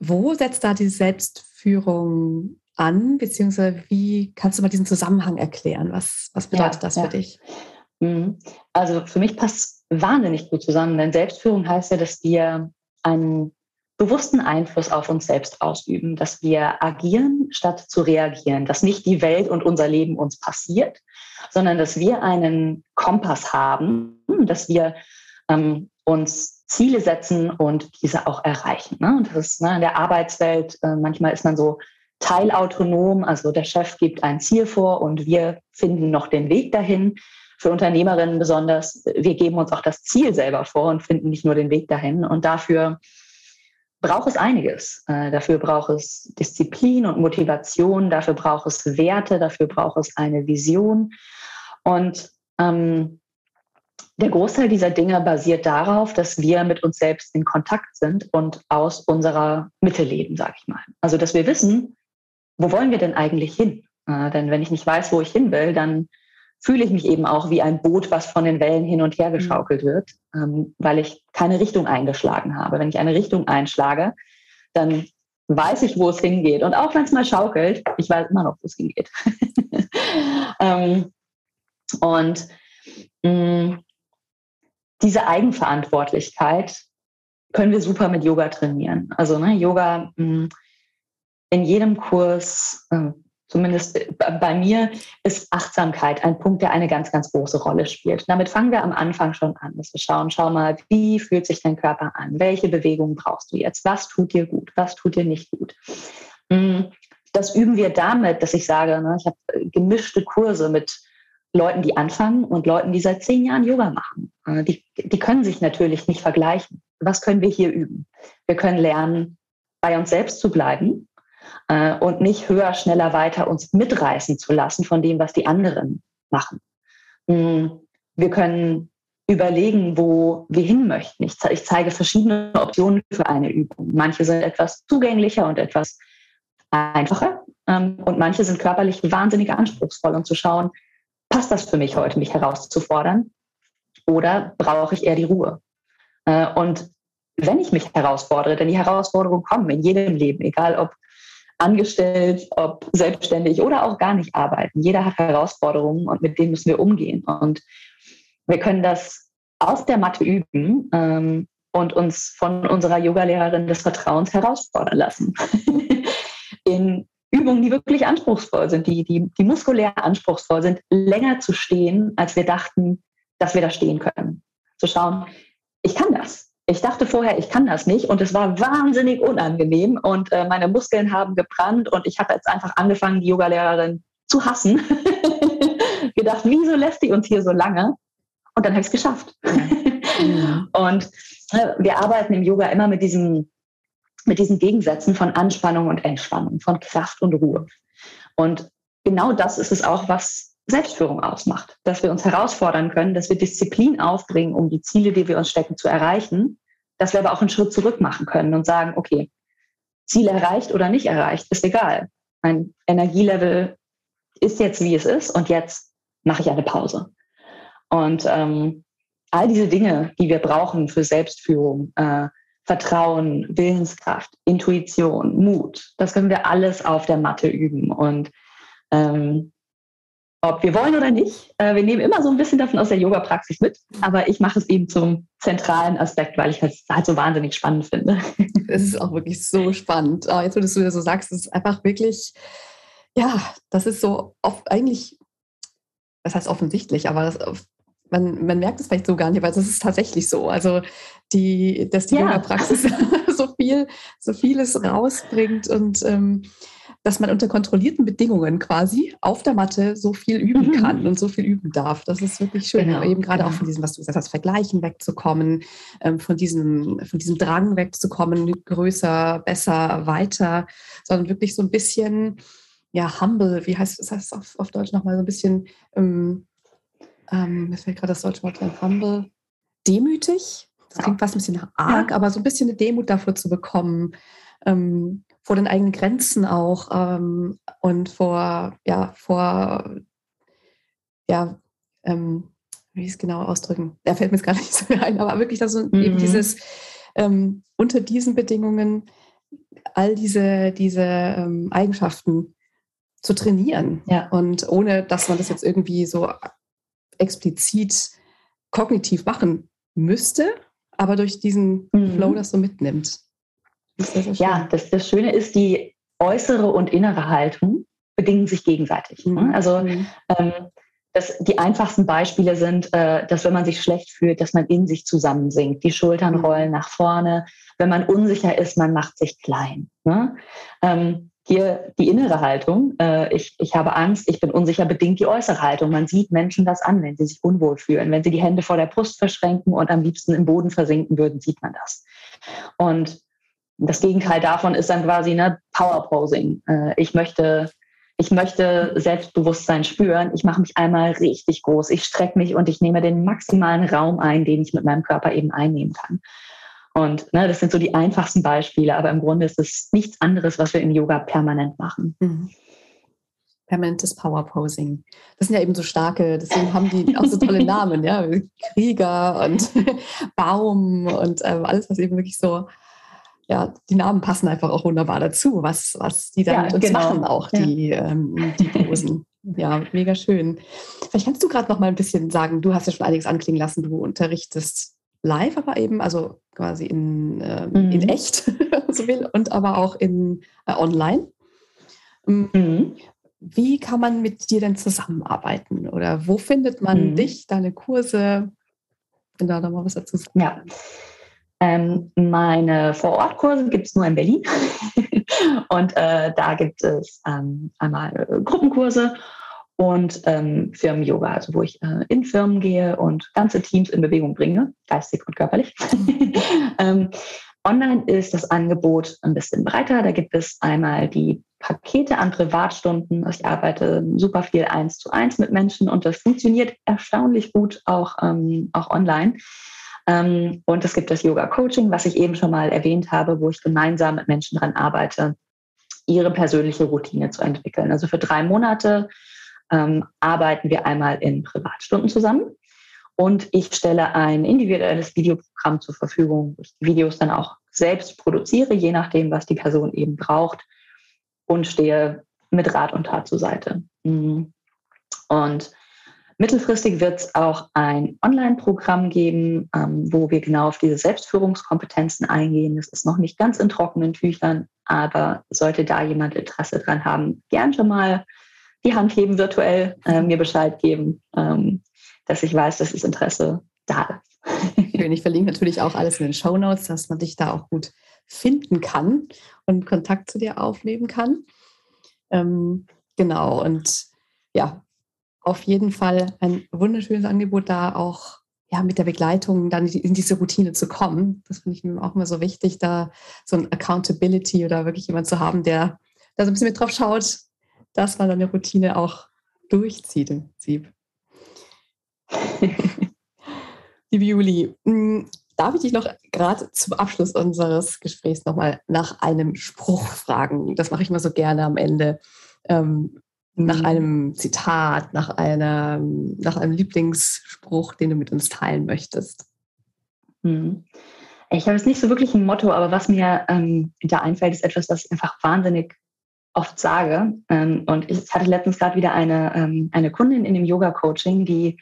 Wo setzt da die Selbstführung an, beziehungsweise wie kannst du mal diesen Zusammenhang erklären? Was, was bedeutet ja, das für ja. dich? Mhm. Also für mich passt wahnsinnig gut zusammen, denn Selbstführung heißt ja, dass wir einen bewussten Einfluss auf uns selbst ausüben, dass wir agieren statt zu reagieren, dass nicht die Welt und unser Leben uns passiert, sondern dass wir einen Kompass haben, dass wir ähm, uns Ziele setzen und diese auch erreichen. Ne? Und das ist ne, in der Arbeitswelt, äh, manchmal ist man so teilautonom, also der Chef gibt ein Ziel vor und wir finden noch den Weg dahin für Unternehmerinnen besonders, wir geben uns auch das Ziel selber vor und finden nicht nur den Weg dahin. Und dafür braucht es einiges. Äh, dafür braucht es Disziplin und Motivation, dafür braucht es Werte, dafür braucht es eine Vision. Und ähm, der Großteil dieser Dinge basiert darauf, dass wir mit uns selbst in Kontakt sind und aus unserer Mitte leben, sage ich mal. Also dass wir wissen, wo wollen wir denn eigentlich hin? Äh, denn wenn ich nicht weiß, wo ich hin will, dann fühle ich mich eben auch wie ein Boot, was von den Wellen hin und her mhm. geschaukelt wird, ähm, weil ich keine Richtung eingeschlagen habe. Wenn ich eine Richtung einschlage, dann weiß ich, wo es hingeht. Und auch wenn es mal schaukelt, ich weiß immer noch, wo es hingeht. ähm, und mh, mm, diese Eigenverantwortlichkeit können wir super mit Yoga trainieren. Also ne, Yoga mh, mm, in jedem Kurs, äh, zumindest bei mir, ist Achtsamkeit ein Punkt, der eine ganz, ganz große Rolle spielt. Damit fangen wir am Anfang schon an, dass wir schauen, schau mal, wie fühlt sich dein Körper an? Welche Bewegungen brauchst du jetzt? Was tut dir gut? Was tut dir nicht gut? Hm, das üben wir damit, dass ich sage, ne, ich habe äh, gemischte Kurse mit Leuten, die anfangen und Leuten, die seit zehn Jahren Yoga machen. Äh, die, die können sich natürlich nicht vergleichen. Was können wir hier üben? Wir können lernen, bei uns selbst zu bleiben, äh, und nicht höher, schneller, weiter uns mitreißen zu lassen von dem, was die anderen machen. Hm, wir können überlegen, wo wir hin möchten. Ich, ich zeige verschiedene Optionen für eine Übung. Manche sind etwas zugänglicher und etwas einfacher ähm, und manche sind körperlich wahnsinnig anspruchsvoll und zu schauen, passt das für mich heute, mich herauszufordern oder brauche ich eher die Ruhe? Äh, und wenn ich mich herausfordere, denn die Herausforderungen kommen in jedem Leben, egal ob angestellt, ob selbstständig oder auch gar nicht arbeiten. Jeder hat Herausforderungen und mit denen müssen wir umgehen. Und wir können das aus der Matte üben ähm, und uns von unserer Yogalehrerin des Vertrauens herausfordern lassen. In Übungen, die wirklich anspruchsvoll sind, die, die, die muskulär anspruchsvoll sind, länger zu stehen, als wir dachten, dass wir da stehen können. Zu schauen, ich kann das. Ich dachte vorher, ich kann das nicht und es war wahnsinnig unangenehm und äh, meine Muskeln haben gebrannt und ich habe jetzt einfach angefangen, die Yogalehrerin zu hassen. Gedacht, wieso lässt die uns hier so lange? Und dann habe ich es geschafft. Ja. und äh, wir arbeiten im Yoga immer mit diesen, mit diesen Gegensätzen von Anspannung und Entspannung, von Kraft und Ruhe. Und genau das ist es auch, was Selbstführung ausmacht, dass wir uns herausfordern können, dass wir Disziplin aufbringen, um die Ziele, die wir uns stecken, zu erreichen, dass wir aber auch einen Schritt zurück machen können und sagen, okay, Ziel erreicht oder nicht erreicht, ist egal. Mein Energielevel ist jetzt, wie es ist und jetzt mache ich eine Pause. Und ähm, all diese Dinge, die wir brauchen für Selbstführung, äh, Vertrauen, Willenskraft, Intuition, Mut, das können wir alles auf der Matte üben. Und ähm, ob wir wollen oder nicht. Äh, wir nehmen immer so ein bisschen davon aus der Yoga-Praxis mit, aber ich mache es eben zum zentralen Aspekt, weil ich es halt so wahnsinnig spannend finde. Es ist auch wirklich so spannend. Oh, jetzt, wo du es so sagst, es ist einfach wirklich, ja, das ist so oft eigentlich, das heißt offensichtlich, aber das, man, man merkt es vielleicht so gar nicht, weil es ist tatsächlich so. Also die, dass die ja. Yoga-Praxis so viel, so vieles rausbringt und ähm, dass man unter kontrollierten Bedingungen quasi auf der Matte so viel üben mhm. kann und so viel üben darf. Das ist wirklich schön. Genau, eben gerade genau. auch von diesem, was du gesagt hast, Vergleichen wegzukommen, ähm, von, diesem, von diesem Drang wegzukommen, größer, besser, weiter, sondern wirklich so ein bisschen, ja, humble, wie heißt das heißt auf, auf Deutsch nochmal so ein bisschen, ähm, ähm, mir fällt gerade das deutsche Wort ein, humble, demütig. Das klingt fast ein bisschen arg, ja. aber so ein bisschen eine Demut dafür zu bekommen, ähm, vor den eigenen Grenzen auch ähm, und vor, ja, vor, ja, ähm, wie es genau ausdrücken, da fällt mir jetzt gar nicht so ein, aber wirklich das so mhm. eben dieses, ähm, unter diesen Bedingungen all diese, diese ähm, Eigenschaften zu trainieren. Ja. Und ohne, dass man das jetzt irgendwie so explizit kognitiv machen müsste, aber durch diesen mhm. Flow das so mitnimmt. Das ja, das, das Schöne ist, die äußere und innere Haltung bedingen sich gegenseitig. Ne? Mhm. Also mhm. ähm, das, die einfachsten Beispiele sind, äh, dass wenn man sich schlecht fühlt, dass man in sich zusammensinkt, die Schultern mhm. rollen nach vorne. Wenn man unsicher ist, man macht sich klein. Ne? Ähm, hier die innere Haltung, äh, ich, ich habe Angst, ich bin unsicher, bedingt die äußere Haltung. Man sieht Menschen das an, wenn sie sich unwohl fühlen. Wenn sie die Hände vor der Brust verschränken und am liebsten im Boden versinken würden, sieht man das. Und das Gegenteil davon ist dann quasi ne, Power Posing. Äh, ich möchte ich möchte Selbstbewusstsein spüren. Ich mache mich einmal richtig groß. Ich strecke mich und ich nehme den maximalen Raum ein, den ich mit meinem Körper eben einnehmen kann. Und ne, das sind so die einfachsten Beispiele, aber im Grunde ist es nichts anderes, was wir im Yoga permanent machen. Mhm. Permanentes Power Posing. Das sind ja eben so starke, deswegen haben die auch so tolle Namen, ja. Krieger und Baum und äh, alles, was eben wirklich so ja, die Namen passen einfach auch wunderbar dazu, was, was die dann ja, mit uns genau. machen, auch die, ja. ähm, die Posen. ja, mega schön. Vielleicht kannst du gerade noch mal ein bisschen sagen, du hast ja schon einiges anklingen lassen, du unterrichtest live, aber eben, also quasi in, ähm, mhm. in echt, so will, und aber auch in äh, online. Ähm, mhm. Wie kann man mit dir denn zusammenarbeiten? Oder wo findet man mhm. dich, deine Kurse? Wenn da mal was dazu sagen. Ja. Ähm, meine Vorortkurse gibt es nur in Berlin. und äh, da gibt es ähm, einmal äh, Gruppenkurse und ähm, Firmen-Yoga, also wo ich äh, in Firmen gehe und ganze Teams in Bewegung bringe, geistig und körperlich. ähm, online ist das Angebot ein bisschen breiter. Da gibt es einmal die Pakete an Privatstunden. Ich arbeite super viel eins zu eins mit Menschen und das funktioniert erstaunlich gut auch, ähm, auch online. Ähm, und es gibt das Yoga-Coaching, was ich eben schon mal erwähnt habe, wo ich gemeinsam mit Menschen daran arbeite, ihre persönliche Routine zu entwickeln. Also für drei Monate ähm, arbeiten wir einmal in Privatstunden zusammen. Und ich stelle ein individuelles Videoprogramm zur Verfügung, wo ich die Videos dann auch selbst produziere, je nachdem, was die Person eben braucht. und stehe mit Rat und Tat zur Seite. Mhm. Und mittelfristig wird es auch ein Online-Programm geben, ähm, wo wir genau auf diese Selbstführungskompetenzen eingehen. Das ist noch nicht ganz in trockenen Tüchern, aber sollte da jemand Interesse dran haben, gern schon mal die Hand heben virtuell, äh, mir Bescheid geben, ähm, dass ich weiß, dass das Interesse da ist. Schön. Ich verlinke natürlich auch alles in den Show Notes, dass man dich da auch gut finden kann und Kontakt zu dir aufnehmen kann. Ähm, genau, und ja, auf jeden Fall ein wunderschönes Angebot, da auch ja, mit der Begleitung dann in diese Routine zu kommen. Das finde ich mir auch immer so wichtig, da so ein Accountability oder wirklich jemand zu haben, der da so ein bisschen mit drauf schaut, dass man dann eine Routine auch durchzieht im Prinzip. Liebe Juli, hm, darf ich dich noch gerade zum Abschluss unseres Gesprächs nochmal nach einem Spruch fragen? Das mache ich immer so gerne am Ende. Ähm, nach mhm. einem Zitat, nach, einer, nach einem Lieblingsspruch, den du mit uns teilen möchtest. Mhm. Ich habe jetzt nicht so wirklich ein Motto, aber was mir ähm, da einfällt, ist etwas, was ich einfach wahnsinnig oft sage. Ähm, und ich hatte letztens gerade wieder eine, ähm, eine Kundin in dem Yoga-Coaching, die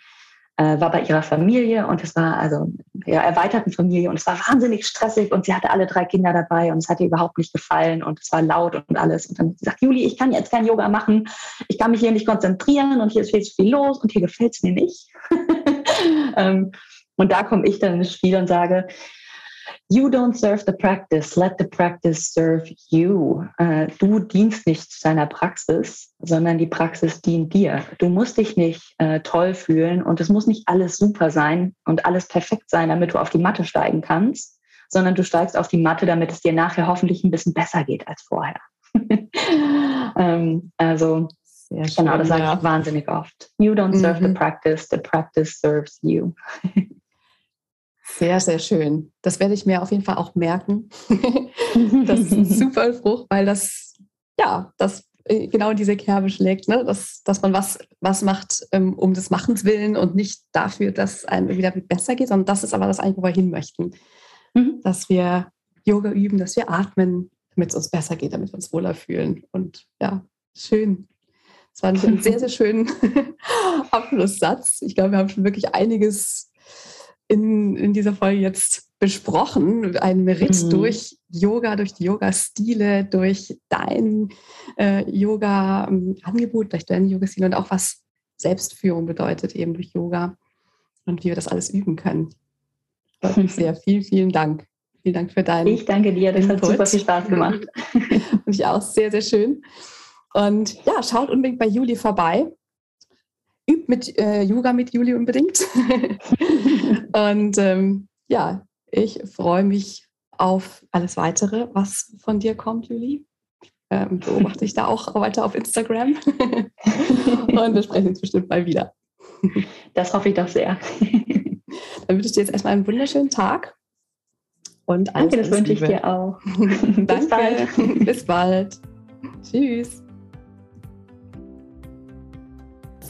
äh, war bei ihrer Familie und es war also ihrer erweiterten Familie und es war wahnsinnig stressig und sie hatte alle drei Kinder dabei und es hat ihr überhaupt nicht gefallen und es war laut und alles. Und dann hat sie gesagt, Juli, ich kann jetzt kein Yoga machen, ich kann mich hier nicht konzentrieren und hier ist viel zu viel los und hier gefällt es mir nicht. ähm, und da komme ich dann ins Spiel und sage, You don't serve the practice, let the practice serve you. Äh, du dienst nicht deiner Praxis, sondern die Praxis dient dir. Du musst dich nicht äh, toll fühlen und es muss nicht alles super sein und alles perfekt sein, damit du auf die Matte steigen kannst, sondern du steigst auf die Matte, damit es dir nachher hoffentlich ein bisschen besser geht als vorher. ähm, also Sehr genau, das sage ich wahnsinnig oft. You don't serve mhm. the practice, the practice serves you. Sehr, sehr schön. Das werde ich mir auf jeden Fall auch merken. das ist ein super Spruch, weil das, ja, das äh, genau in diese Kerbe schlägt, ne? dass, dass man was, was macht ähm, um des Machens willen und nicht dafür, dass einem wieder besser geht, sondern das ist aber das eigentlich, wo wir hin möchten. Mhm. Dass wir Yoga üben, dass wir atmen, damit es uns besser geht, damit wir uns wohler fühlen. Und ja, schön. Das war ein sehr, sehr schönen Abschlusssatz. Ich glaube, wir haben schon wirklich einiges in, in dieser Folge jetzt besprochen. Ein Ritt mhm. durch Yoga, durch die Yoga-Stile, durch dein äh, Yoga-Angebot, durch deinen Yoga-Stil und auch was Selbstführung bedeutet eben durch Yoga und wie wir das alles üben können. Sehr vielen, vielen Dank. Vielen Dank für deinen. Ich danke dir, das Input. hat super viel Spaß gemacht. und ich auch sehr, sehr schön. Und ja, schaut unbedingt bei Juli vorbei übt mit äh, Yoga mit Juli unbedingt. und ähm, ja, ich freue mich auf alles weitere, was von dir kommt, Juli. Ähm, beobachte ich da auch weiter auf Instagram. und wir sprechen uns bestimmt mal wieder. Das hoffe ich doch sehr. Dann wünsche ich dir jetzt erstmal einen wunderschönen Tag. Und Danke, das wünsche ich dir auch. Bis Danke. bald. Bis bald. Tschüss.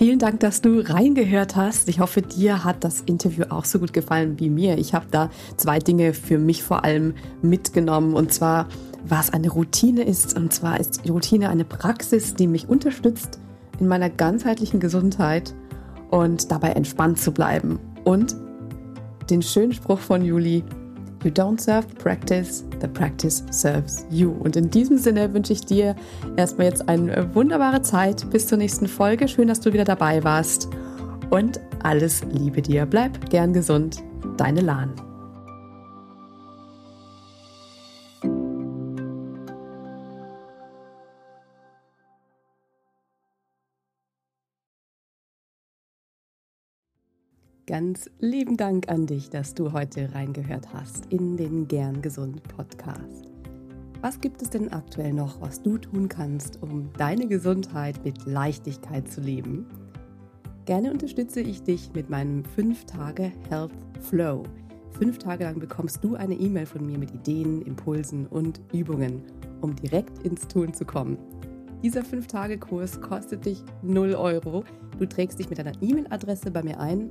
Vielen Dank, dass du reingehört hast. Ich hoffe, dir hat das Interview auch so gut gefallen wie mir. Ich habe da zwei Dinge für mich vor allem mitgenommen. Und zwar, was eine Routine ist. Und zwar ist Routine eine Praxis, die mich unterstützt in meiner ganzheitlichen Gesundheit und dabei entspannt zu bleiben. Und den schönen Spruch von Juli, You don't serve the practice, the practice serves you. Und in diesem Sinne wünsche ich dir erstmal jetzt eine wunderbare Zeit. Bis zur nächsten Folge. Schön, dass du wieder dabei warst. Und alles Liebe dir. Bleib gern gesund. Deine Lahn. Ganz lieben Dank an dich, dass du heute reingehört hast in den Gern Gesund Podcast. Was gibt es denn aktuell noch, was du tun kannst, um deine Gesundheit mit Leichtigkeit zu leben? Gerne unterstütze ich dich mit meinem 5-Tage Health Flow. Fünf Tage lang bekommst du eine E-Mail von mir mit Ideen, Impulsen und Übungen, um direkt ins Tun zu kommen. Dieser 5-Tage-Kurs kostet dich 0 Euro. Du trägst dich mit deiner E-Mail-Adresse bei mir ein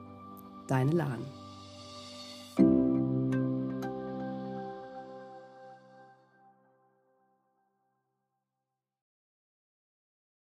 Deine Lahn.